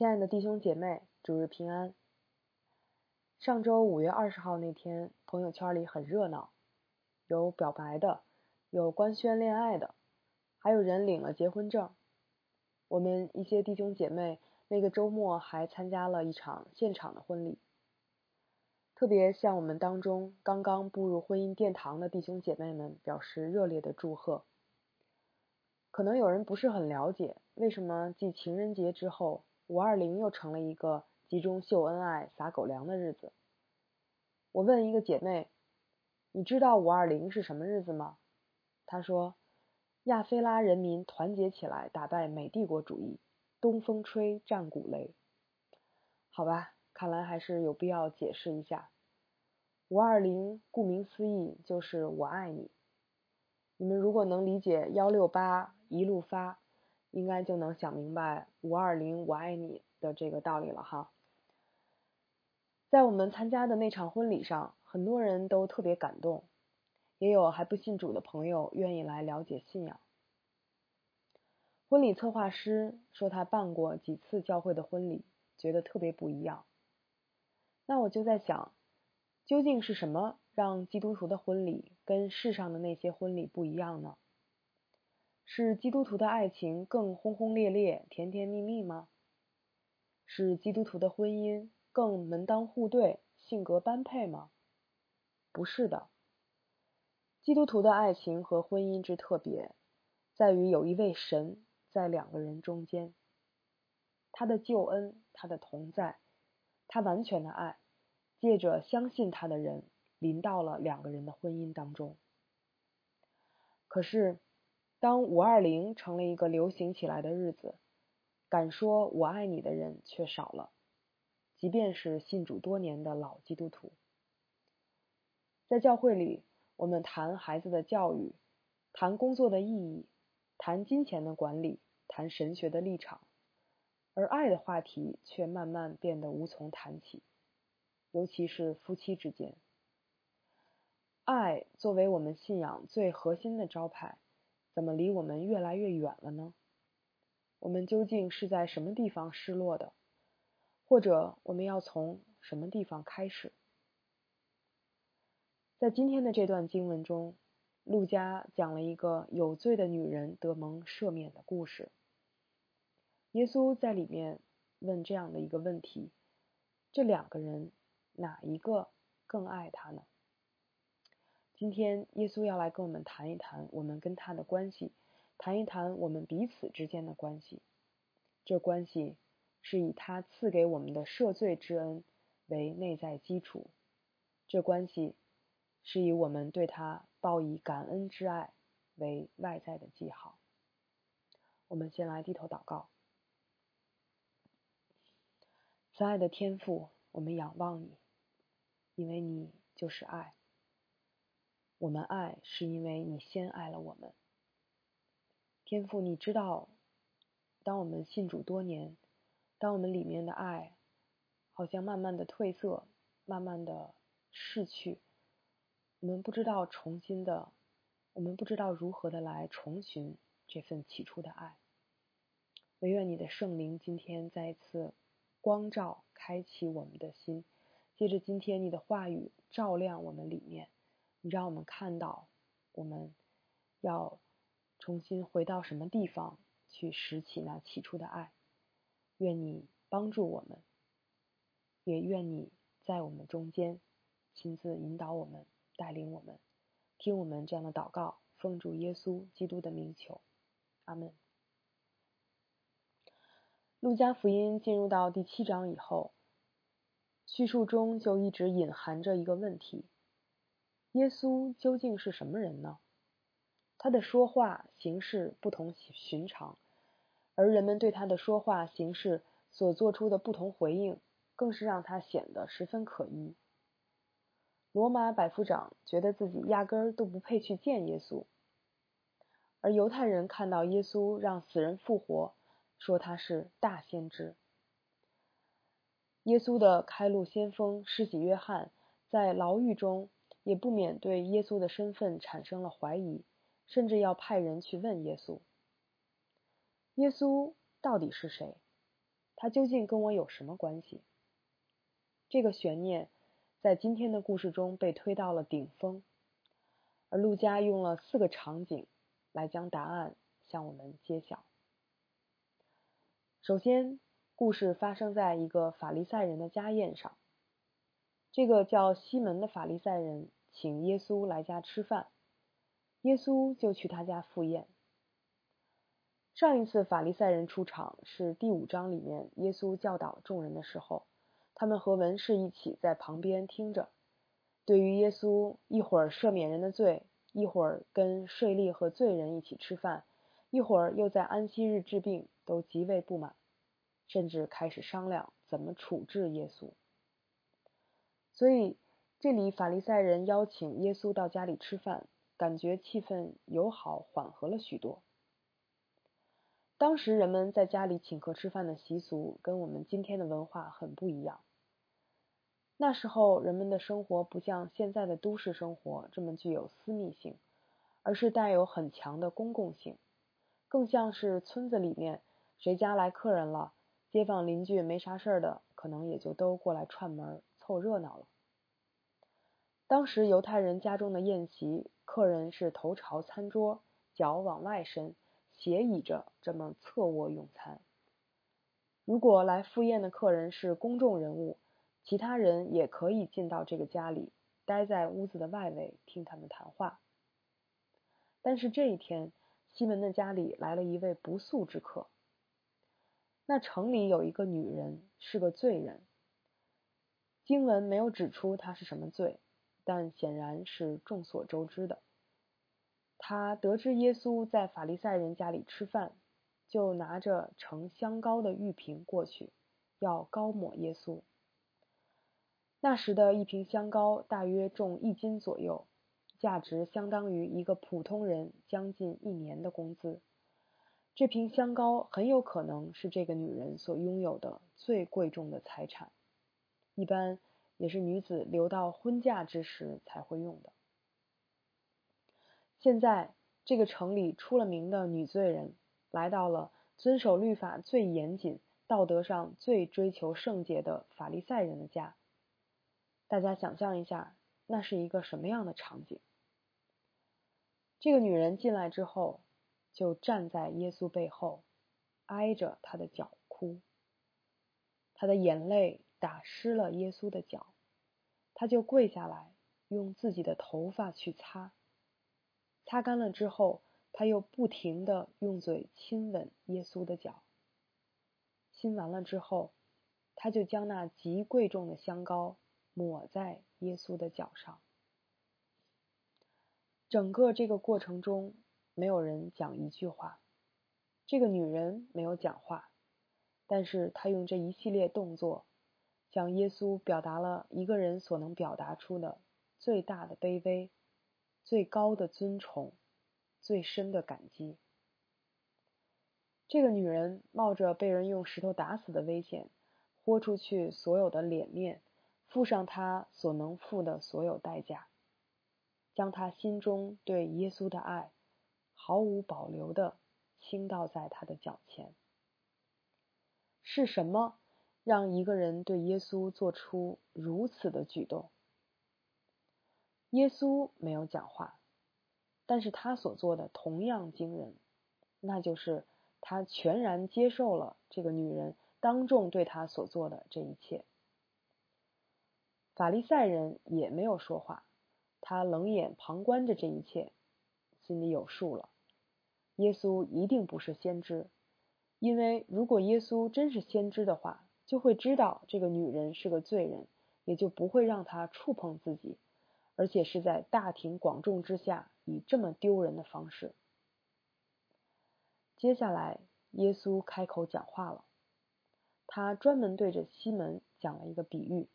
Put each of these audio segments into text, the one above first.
亲爱的弟兄姐妹，主日平安。上周五月二十号那天，朋友圈里很热闹，有表白的，有官宣恋爱的，还有人领了结婚证。我们一些弟兄姐妹那个周末还参加了一场现场的婚礼。特别向我们当中刚刚步入婚姻殿堂的弟兄姐妹们表示热烈的祝贺。可能有人不是很了解，为什么继情人节之后。五二零又成了一个集中秀恩爱、撒狗粮的日子。我问一个姐妹：“你知道五二零是什么日子吗？”她说：“亚非拉人民团结起来打败美帝国主义，东风吹，战鼓擂。”好吧，看来还是有必要解释一下。五二零顾名思义就是我爱你。你们如果能理解幺六八一路发。应该就能想明白“五二零我爱你”的这个道理了哈。在我们参加的那场婚礼上，很多人都特别感动，也有还不信主的朋友愿意来了解信仰。婚礼策划师说他办过几次教会的婚礼，觉得特别不一样。那我就在想，究竟是什么让基督徒的婚礼跟世上的那些婚礼不一样呢？是基督徒的爱情更轰轰烈烈、甜甜蜜蜜吗？是基督徒的婚姻更门当户对、性格般配吗？不是的。基督徒的爱情和婚姻之特别，在于有一位神在两个人中间，他的救恩、他的同在、他完全的爱，借着相信他的人临到了两个人的婚姻当中。可是。当五二零成了一个流行起来的日子，敢说我爱你的人却少了，即便是信主多年的老基督徒。在教会里，我们谈孩子的教育，谈工作的意义，谈金钱的管理，谈神学的立场，而爱的话题却慢慢变得无从谈起，尤其是夫妻之间。爱作为我们信仰最核心的招牌。怎么离我们越来越远了呢？我们究竟是在什么地方失落的？或者我们要从什么地方开始？在今天的这段经文中，路加讲了一个有罪的女人得蒙赦免的故事。耶稣在里面问这样的一个问题：这两个人哪一个更爱他呢？今天，耶稣要来跟我们谈一谈我们跟他的关系，谈一谈我们彼此之间的关系。这关系是以他赐给我们的赦罪之恩为内在基础，这关系是以我们对他报以感恩之爱为外在的记号。我们先来低头祷告，慈爱的天父，我们仰望你，因为你就是爱。我们爱是因为你先爱了我们，天父，你知道，当我们信主多年，当我们里面的爱好像慢慢的褪色，慢慢的逝去，我们不知道重新的，我们不知道如何的来重寻这份起初的爱。唯愿你的圣灵今天再一次光照、开启我们的心，借着今天你的话语照亮我们里面。你让我们看到，我们要重新回到什么地方去拾起那起初的爱？愿你帮助我们，也愿你在我们中间亲自引导我们，带领我们，听我们这样的祷告，奉主耶稣基督的名求，阿门。路加福音进入到第七章以后，叙述中就一直隐含着一个问题。耶稣究竟是什么人呢？他的说话形式不同寻常，而人们对他的说话形式所做出的不同回应，更是让他显得十分可疑。罗马百夫长觉得自己压根儿都不配去见耶稣，而犹太人看到耶稣让死人复活，说他是大先知。耶稣的开路先锋施洗约翰在牢狱中。也不免对耶稣的身份产生了怀疑，甚至要派人去问耶稣：“耶稣到底是谁？他究竟跟我有什么关系？这个悬念在今天的故事中被推到了顶峰，而陆家用了四个场景来将答案向我们揭晓。首先，故事发生在一个法利赛人的家宴上。这个叫西门的法利赛人请耶稣来家吃饭，耶稣就去他家赴宴。上一次法利赛人出场是第五章里面耶稣教导众人的时候，他们和文士一起在旁边听着。对于耶稣一会儿赦免人的罪，一会儿跟税吏和罪人一起吃饭，一会儿又在安息日治病，都极为不满，甚至开始商量怎么处置耶稣。所以这里法利赛人邀请耶稣到家里吃饭，感觉气氛友好缓和了许多。当时人们在家里请客吃饭的习俗跟我们今天的文化很不一样。那时候人们的生活不像现在的都市生活这么具有私密性，而是带有很强的公共性，更像是村子里面谁家来客人了，街坊邻居没啥事儿的，可能也就都过来串门儿凑热闹了。当时犹太人家中的宴席，客人是头朝餐桌，脚往外伸。斜倚着这么侧卧用餐。如果来赴宴的客人是公众人物，其他人也可以进到这个家里，待在屋子的外围听他们谈话。但是这一天，西门的家里来了一位不速之客。那城里有一个女人是个罪人。经文没有指出他是什么罪，但显然是众所周知的。他得知耶稣在法利赛人家里吃饭，就拿着盛香膏的玉瓶过去，要膏抹耶稣。那时的一瓶香膏大约重一斤左右，价值相当于一个普通人将近一年的工资。这瓶香膏很有可能是这个女人所拥有的最贵重的财产，一般也是女子留到婚嫁之时才会用的。现在，这个城里出了名的女罪人来到了遵守律法最严谨、道德上最追求圣洁的法利赛人的家。大家想象一下，那是一个什么样的场景？这个女人进来之后，就站在耶稣背后，挨着他的脚哭。她的眼泪打湿了耶稣的脚，他就跪下来，用自己的头发去擦。擦干了之后，他又不停的用嘴亲吻耶稣的脚。亲完了之后，他就将那极贵重的香膏抹在耶稣的脚上。整个这个过程中，没有人讲一句话，这个女人没有讲话，但是她用这一系列动作，向耶稣表达了一个人所能表达出的最大的卑微。最高的尊崇，最深的感激。这个女人冒着被人用石头打死的危险，豁出去所有的脸面，付上她所能付的所有代价，将她心中对耶稣的爱毫无保留的倾倒在他的脚前。是什么让一个人对耶稣做出如此的举动？耶稣没有讲话，但是他所做的同样惊人，那就是他全然接受了这个女人当众对他所做的这一切。法利赛人也没有说话，他冷眼旁观着这一切，心里有数了。耶稣一定不是先知，因为如果耶稣真是先知的话，就会知道这个女人是个罪人，也就不会让她触碰自己。而且是在大庭广众之下，以这么丢人的方式。接下来，耶稣开口讲话了，他专门对着西门讲了一个比喻，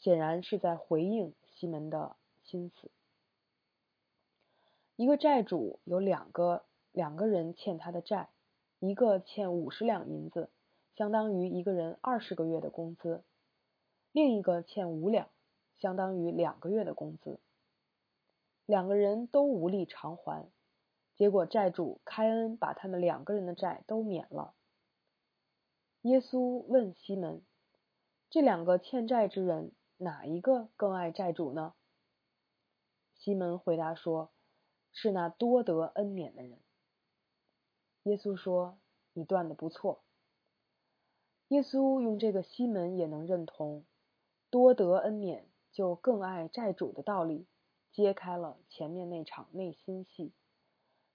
显然是在回应西门的心思。一个债主有两个两个人欠他的债，一个欠五十两银子，相当于一个人二十个月的工资；另一个欠五两。相当于两个月的工资，两个人都无力偿还，结果债主开恩把他们两个人的债都免了。耶稣问西门：“这两个欠债之人，哪一个更爱债主呢？”西门回答说：“是那多得恩免的人。”耶稣说：“你断的不错。”耶稣用这个西门也能认同多得恩免就更爱债主的道理，揭开了前面那场内心戏，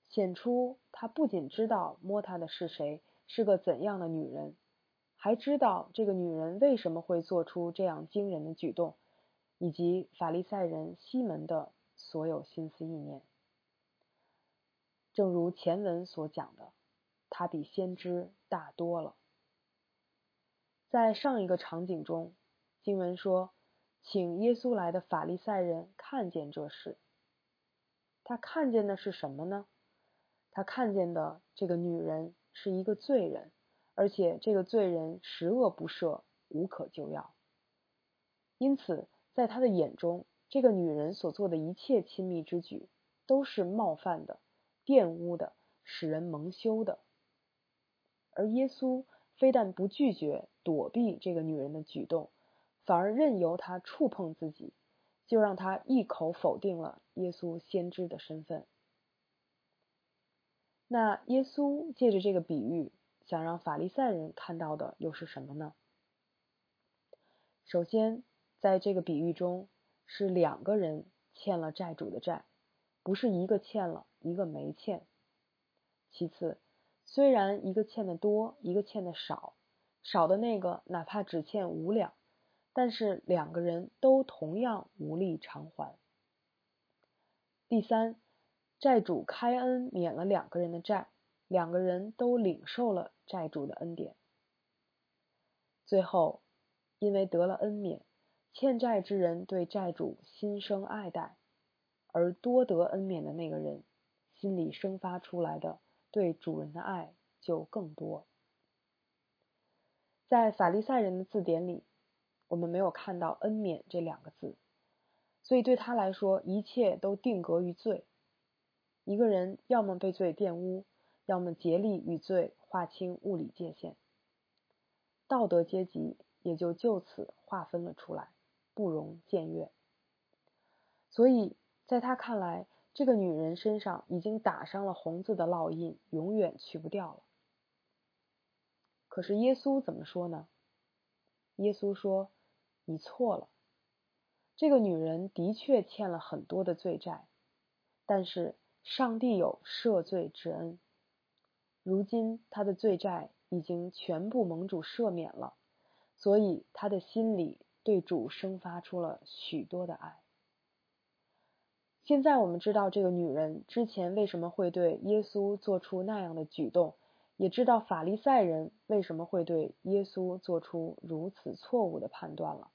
显出他不仅知道摸他的是谁，是个怎样的女人。还知道这个女人为什么会做出这样惊人的举动，以及法利赛人西门的所有心思意念。正如前文所讲的，他比先知大多了。在上一个场景中，经文说，请耶稣来的法利赛人看见这事。他看见的是什么呢？他看见的这个女人是一个罪人。而且这个罪人十恶不赦，无可救药。因此，在他的眼中，这个女人所做的一切亲密之举，都是冒犯的、玷污的、使人蒙羞的。而耶稣非但不拒绝躲避这个女人的举动，反而任由她触碰自己，就让她一口否定了耶稣先知的身份。那耶稣借着这个比喻。想让法利赛人看到的又是什么呢？首先，在这个比喻中，是两个人欠了债主的债，不是一个欠了，一个没欠。其次，虽然一个欠的多，一个欠的少，少的那个哪怕只欠五两，但是两个人都同样无力偿还。第三，债主开恩免了两个人的债。两个人都领受了债主的恩典，最后因为得了恩免，欠债之人对债主心生爱戴，而多得恩免的那个人心里生发出来的对主人的爱就更多。在法利赛人的字典里，我们没有看到恩免这两个字，所以对他来说，一切都定格于罪。一个人要么被罪玷污。要么竭力与罪划清物理界限，道德阶级也就就此划分了出来，不容僭越。所以，在他看来，这个女人身上已经打上了红字的烙印，永远去不掉了。可是耶稣怎么说呢？耶稣说：“你错了，这个女人的确欠了很多的罪债，但是上帝有赦罪之恩。”如今她的罪债已经全部蒙主赦免了，所以他的心里对主生发出了许多的爱。现在我们知道这个女人之前为什么会对耶稣做出那样的举动，也知道法利赛人为什么会对耶稣做出如此错误的判断了。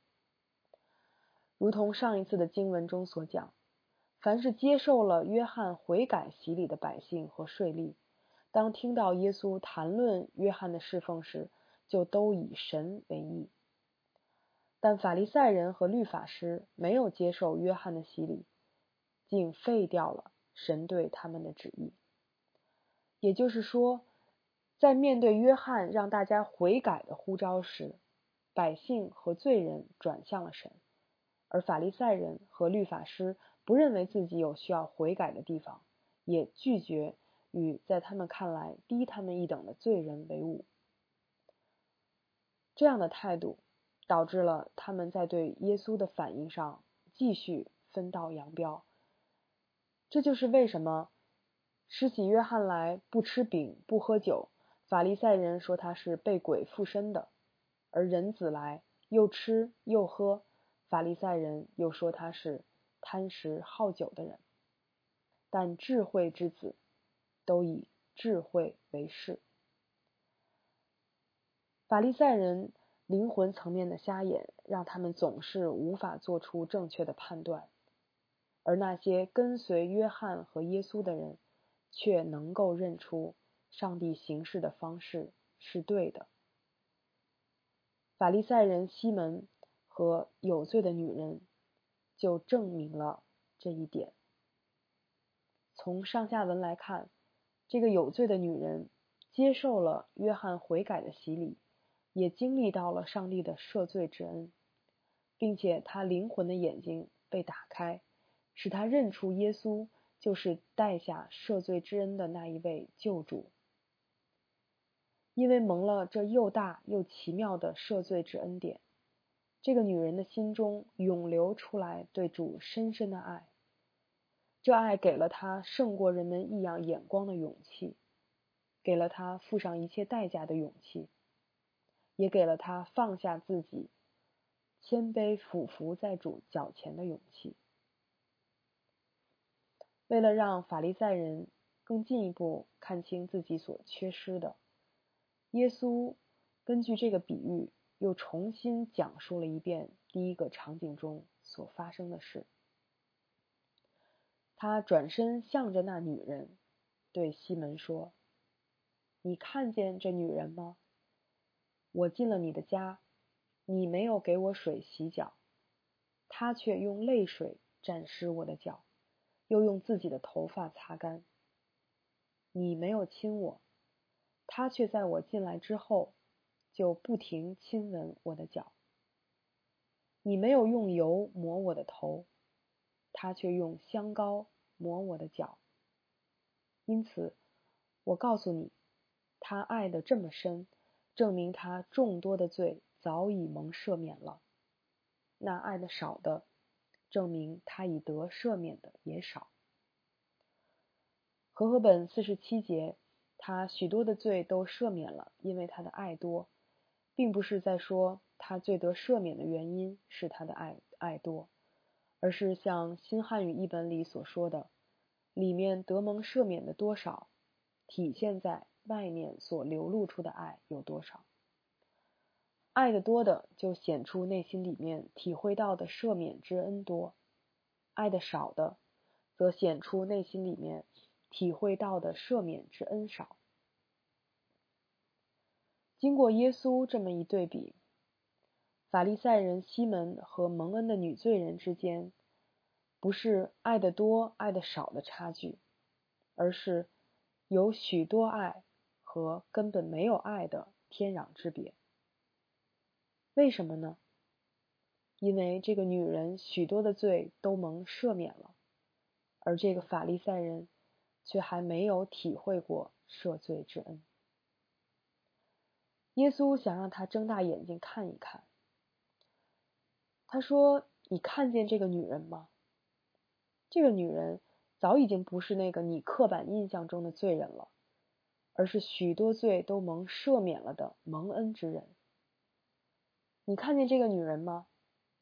如同上一次的经文中所讲，凡是接受了约翰悔改洗礼的百姓和税吏。当听到耶稣谈论约翰的侍奉时，就都以神为义。但法利赛人和律法师没有接受约翰的洗礼，竟废掉了神对他们的旨意。也就是说，在面对约翰让大家悔改的呼召时，百姓和罪人转向了神，而法利赛人和律法师不认为自己有需要悔改的地方，也拒绝。与在他们看来低他们一等的罪人为伍，这样的态度导致了他们在对耶稣的反应上继续分道扬镳。这就是为什么施洗约翰来不吃饼不喝酒，法利赛人说他是被鬼附身的；而人子来又吃又喝，法利赛人又说他是贪食好酒的人。但智慧之子。都以智慧为事。法利赛人灵魂层面的瞎眼，让他们总是无法做出正确的判断；而那些跟随约翰和耶稣的人，却能够认出上帝行事的方式是对的。法利赛人西门和有罪的女人，就证明了这一点。从上下文来看。这个有罪的女人接受了约翰悔改的洗礼，也经历到了上帝的赦罪之恩，并且她灵魂的眼睛被打开，使她认出耶稣就是带下赦罪之恩的那一位救主。因为蒙了这又大又奇妙的赦罪之恩典，这个女人的心中涌流出来对主深深的爱。这爱给了她胜过人们异样眼光的勇气，给了她付上一切代价的勇气。也给了他放下自己、谦卑俯伏在主脚前的勇气。为了让法利赛人更进一步看清自己所缺失的，耶稣根据这个比喻又重新讲述了一遍第一个场景中所发生的事。他转身向着那女人，对西门说：“你看见这女人吗？”我进了你的家，你没有给我水洗脚，他却用泪水沾湿我的脚，又用自己的头发擦干。你没有亲我，他却在我进来之后就不停亲吻我的脚。你没有用油抹我的头，他却用香膏抹我的脚。因此，我告诉你，他爱的这么深。证明他众多的罪早已蒙赦免了，那爱的少的，证明他已得赦免的也少。和合本四十七节，他许多的罪都赦免了，因为他的爱多，并不是在说他罪得赦免的原因是他的爱爱多，而是像新汉语译本里所说的，里面得蒙赦免的多少，体现在。外面所流露出的爱有多少？爱的多的，就显出内心里面体会到的赦免之恩多；爱的少的，则显出内心里面体会到的赦免之恩少。经过耶稣这么一对比，法利赛人西门和蒙恩的女罪人之间，不是爱的多、爱的少的差距，而是有许多爱。和根本没有爱的天壤之别。为什么呢？因为这个女人许多的罪都蒙赦免了，而这个法利赛人却还没有体会过赦罪之恩。耶稣想让他睁大眼睛看一看。他说：“你看见这个女人吗？这个女人早已经不是那个你刻板印象中的罪人了。”而是许多罪都蒙赦免了的蒙恩之人。你看见这个女人吗？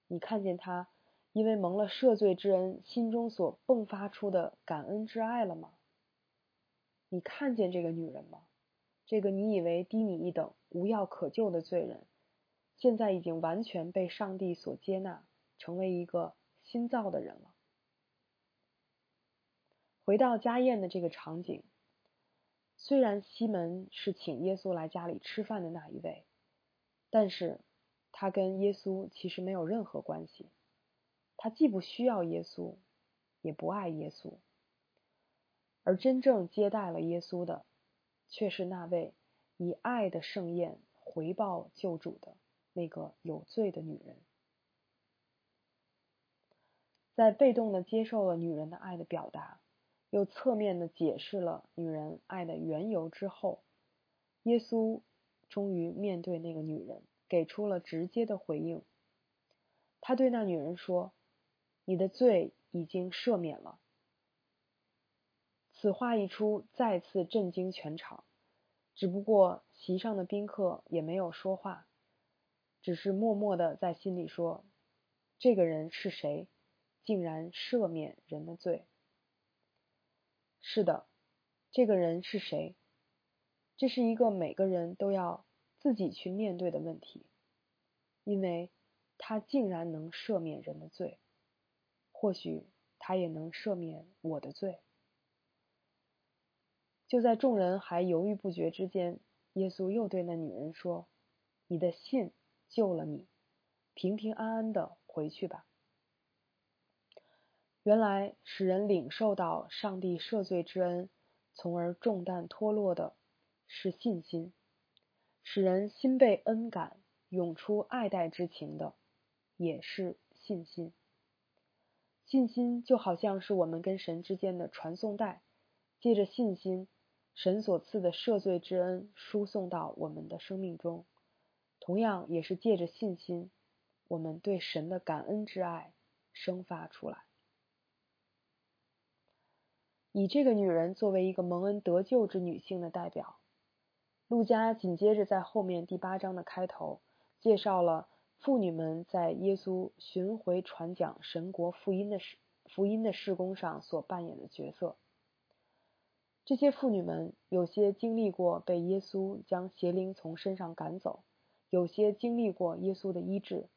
你看见她因为蒙了赦罪之恩，心中所迸发出的感恩之爱了吗？你看见这个女人吗？这个你以为低你一等、无药可救的罪人，现在已经完全被上帝所接纳，成为一个新造的人了。回到家宴的这个场景。虽然西门是请耶稣来家里吃饭的那一位，但是他跟耶稣其实没有任何关系。他既不需要耶稣，也不爱耶稣。而真正接待了耶稣的，却是那位以爱的盛宴回报救主的那个有罪的女人。在被动的接受了女人的爱的表达。又侧面的解释了女人爱的缘由之后，耶稣终于面对那个女人，给出了直接的回应。他对那女人说：“你的罪已经赦免了。”此话一出，再次震惊全场。只不过席上的宾客也没有说话，只是默默的在心里说：“这个人是谁？竟然赦免人的罪？”是的，这个人是谁？这是一个每个人都要自己去面对的问题，因为他竟然能赦免人的罪，或许他也能赦免我的罪。就在众人还犹豫不决之间，耶稣又对那女人说：“你的信救了你，平平安安的回去吧。”原来使人领受到上帝赦罪之恩，从而重担脱落的是信心，使人心被恩感，涌出爱戴之情的，也是信心。信心就好像是我们跟神之间的传送带，借着信心，神所赐的赦罪之恩输送到我们的生命中，同样也是借着信心，我们对神的感恩之爱生发出来。以这个女人作为一个蒙恩得救之女性的代表，路加紧接着在后面第八章的开头介绍了妇女们在耶稣巡回传讲神国福音的事福音的事工上所扮演的角色。这些妇女们有些经历过被耶稣将邪灵从身上赶走，有些经历过耶稣的医治。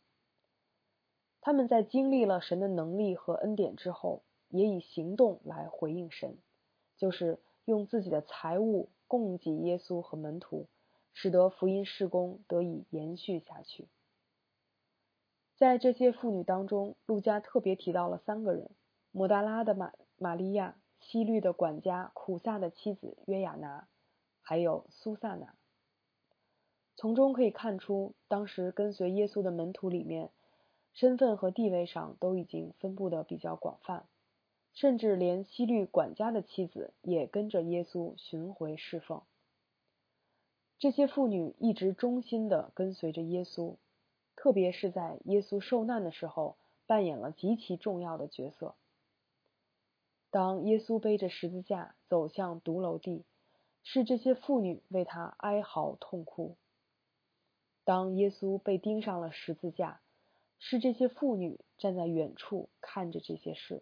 他们在经历了神的能力和恩典之后。也以行动来回应神，就是用自己的财物供给耶稣和门徒，使得福音事工得以延续下去。在这些妇女当中，路加特别提到了三个人：摩大拉的玛玛利亚、西律的管家苦萨的妻子约雅拿，还有苏萨拿。从中可以看出，当时跟随耶稣的门徒里面，身份和地位上都已经分布的比较广泛。甚至连西律管家的妻子也跟着耶稣巡回侍奉。这些妇女一直忠心的跟随着耶稣，特别是在耶稣受难的时候，扮演了极其重要的角色。当耶稣背着十字架走向独楼地，是这些妇女为他哀嚎痛哭；当耶稣被钉上了十字架，是这些妇女站在远处看着这些事。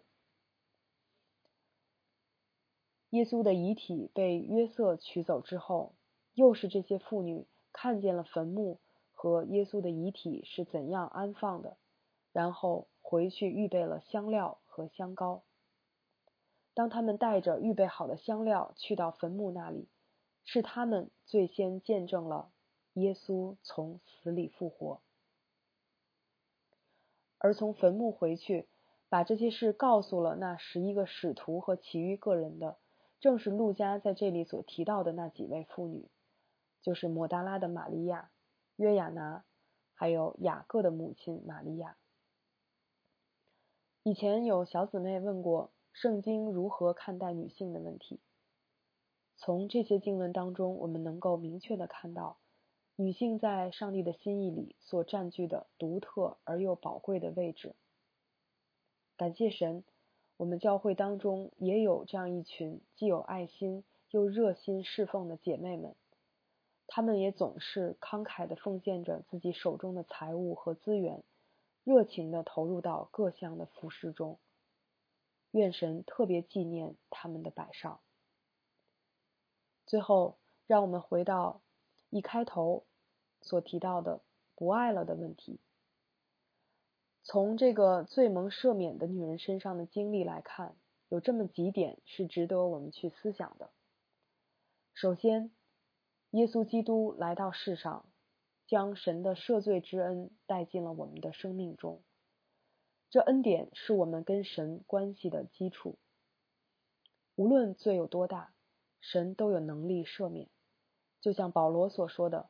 耶稣的遗体被约瑟取走之后，又是这些妇女看见了坟墓和耶稣的遗体是怎样安放的，然后回去预备了香料和香膏。当他们带着预备好的香料去到坟墓那里，是他们最先见证了耶稣从死里复活，而从坟墓回去把这些事告诉了那十一个使徒和其余个人的。正是路加在这里所提到的那几位妇女，就是抹大拉的玛利亚、约亚拿，还有雅各的母亲玛利亚。以前有小姊妹问过圣经如何看待女性的问题。从这些经文当中，我们能够明确的看到，女性在上帝的心意里所占据的独特而又宝贵的位置。感谢神。我们教会当中也有这样一群既有爱心又热心侍奉的姐妹们，她们也总是慷慨的奉献着自己手中的财物和资源，热情的投入到各项的服饰中。愿神特别纪念他们的摆上。最后，让我们回到一开头所提到的不爱了的问题。从这个最蒙赦免的女人身上的经历来看，有这么几点是值得我们去思想的。首先，耶稣基督来到世上，将神的赦罪之恩带进了我们的生命中。这恩典是我们跟神关系的基础。无论罪有多大，神都有能力赦免。就像保罗所说的：“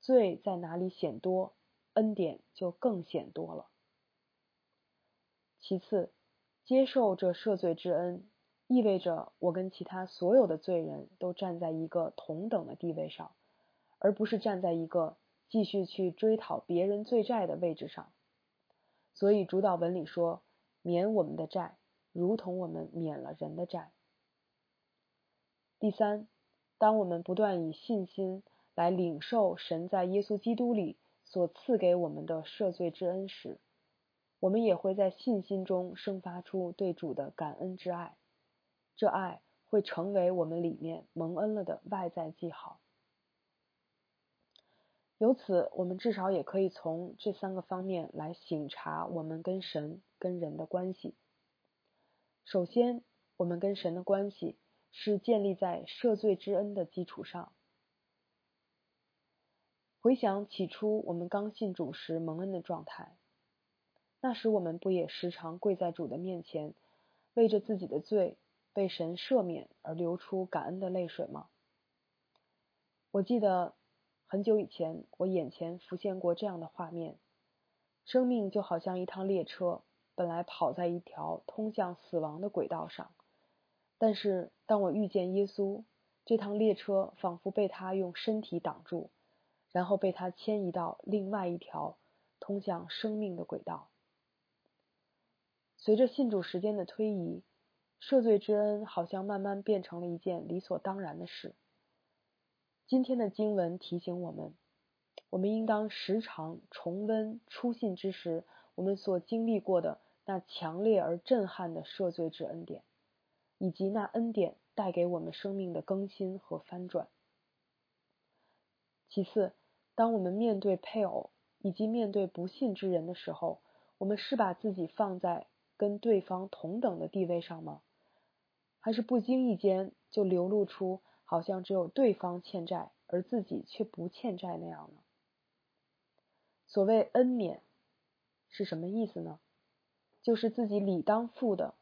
罪在哪里显多，恩典就更显多了。”其次，接受这赦罪之恩，意味着我跟其他所有的罪人都站在一个同等的地位上，而不是站在一个继续去追讨别人罪债的位置上。所以主导文里说：“免我们的债，如同我们免了人的债。”第三，当我们不断以信心来领受神在耶稣基督里所赐给我们的赦罪之恩时，我们也会在信心中生发出对主的感恩之爱，这爱会成为我们里面蒙恩了的外在记号。由此，我们至少也可以从这三个方面来省察我们跟神、跟人的关系。首先，我们跟神的关系是建立在赦罪之恩的基础上。回想起初我们刚信主时蒙恩的状态。那时我们不也时常跪在主的面前，为着自己的罪被神赦免而流出感恩的泪水吗？我记得很久以前，我眼前浮现过这样的画面：生命就好像一趟列车，本来跑在一条通向死亡的轨道上，但是当我遇见耶稣，这趟列车仿佛被他用身体挡住，然后被他迁移到另外一条通向生命的轨道。随着信主时间的推移，赦罪之恩好像慢慢变成了一件理所当然的事。今天的经文提醒我们，我们应当时常重温初信之时我们所经历过的那强烈而震撼的赦罪之恩典，以及那恩典带给我们生命的更新和翻转。其次，当我们面对配偶以及面对不信之人的时候，我们是把自己放在跟对方同等的地位上吗？还是不经意间就流露出？好像只有对方欠债，而自己却不欠债那样呢？所谓恩免是什么意思呢？就是自己理当付的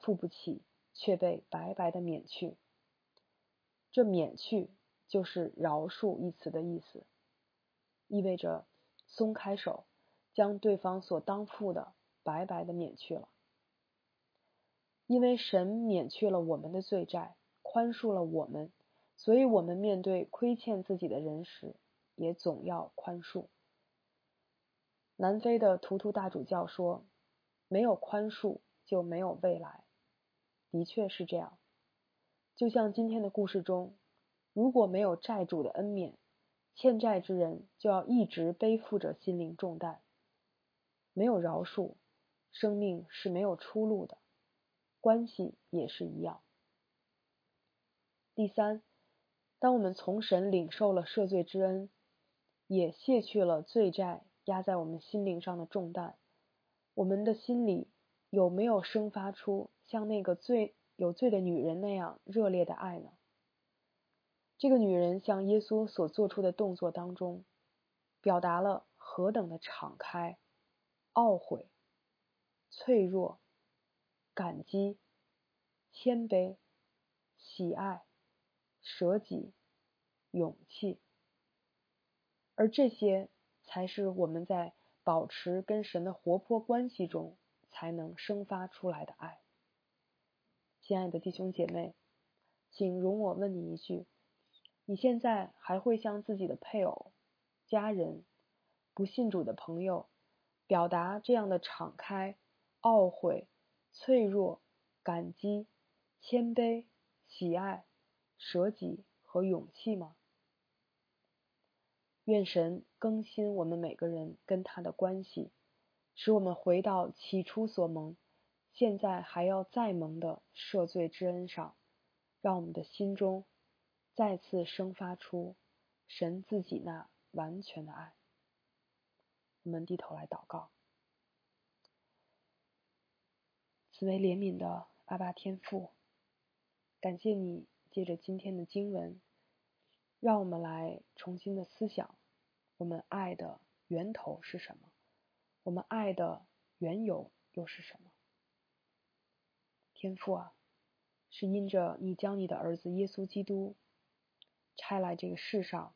付不起，却被白白的免去。这免去就是饶恕一词的意思，意味着松开手，将对方所当付的白白的免去了。因为神免去了我们的罪债，宽恕了我们。所以，我们面对亏欠自己的人时，也总要宽恕。南非的图图大主教说：“没有宽恕，就没有未来。”的确是这样。就像今天的故事中，如果没有债主的恩免，欠债之人就要一直背负着心灵重担。没有饶恕，生命是没有出路的，关系也是一样。第三。当我们从神领受了赦罪之恩，也卸去了罪债压在我们心灵上的重担，我们的心里有没有生发出像那个罪有罪的女人那样热烈的爱呢？这个女人向耶稣所做出的动作当中，表达了何等的敞开、懊悔、脆弱、感激、谦卑、喜爱。舍己、勇气，而这些才是我们在保持跟神的活泼关系中才能生发出来的爱。亲爱的弟兄姐妹，请容我问你一句：你现在还会向自己的配偶、家人、不信主的朋友表达这样的敞开、懊悔、脆弱、感激、谦卑、喜爱？舍己和勇气吗？愿神更新我们每个人跟他的关系，使我们回到起初所蒙，现在还要再蒙的赦罪之恩上，让我们的心中再次生发出神自己那完全的爱。我们低头来祷告，此为怜悯的阿巴天父，感谢你。借着今天的经文，让我们来重新的思想：我们爱的源头是什么？我们爱的缘由又是什么？天父啊，是因着你将你的儿子耶稣基督拆来这个世上，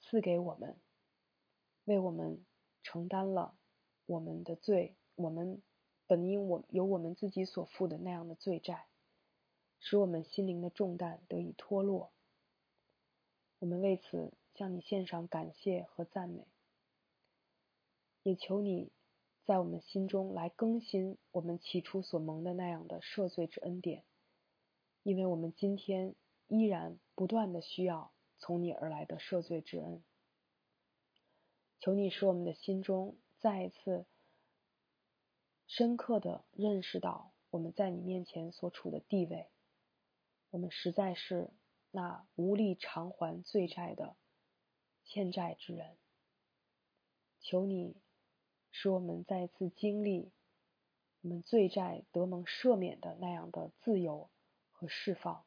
赐给我们，为我们承担了我们的罪，我们本应我有我们自己所负的那样的罪债。使我们心灵的重担得以脱落，我们为此向你献上感谢和赞美，也求你在我们心中来更新我们起初所蒙的那样的赦罪之恩典，因为我们今天依然不断的需要从你而来的赦罪之恩。求你使我们的心中再一次深刻的认识到我们在你面前所处的地位。我们实在是那无力偿还罪债的欠债之人，求你使我们再次经历我们罪债得蒙赦免的那样的自由和释放。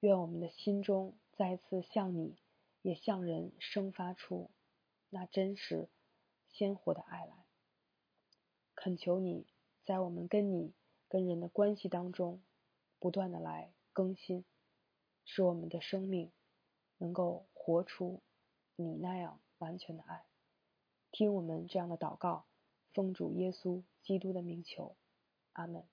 愿我们的心中再次向你，也向人生发出那真实鲜活的爱来。恳求你在我们跟你跟人的关系当中，不断的来。更新，使我们的生命能够活出你那样完全的爱。听我们这样的祷告，奉主耶稣基督的名求，阿门。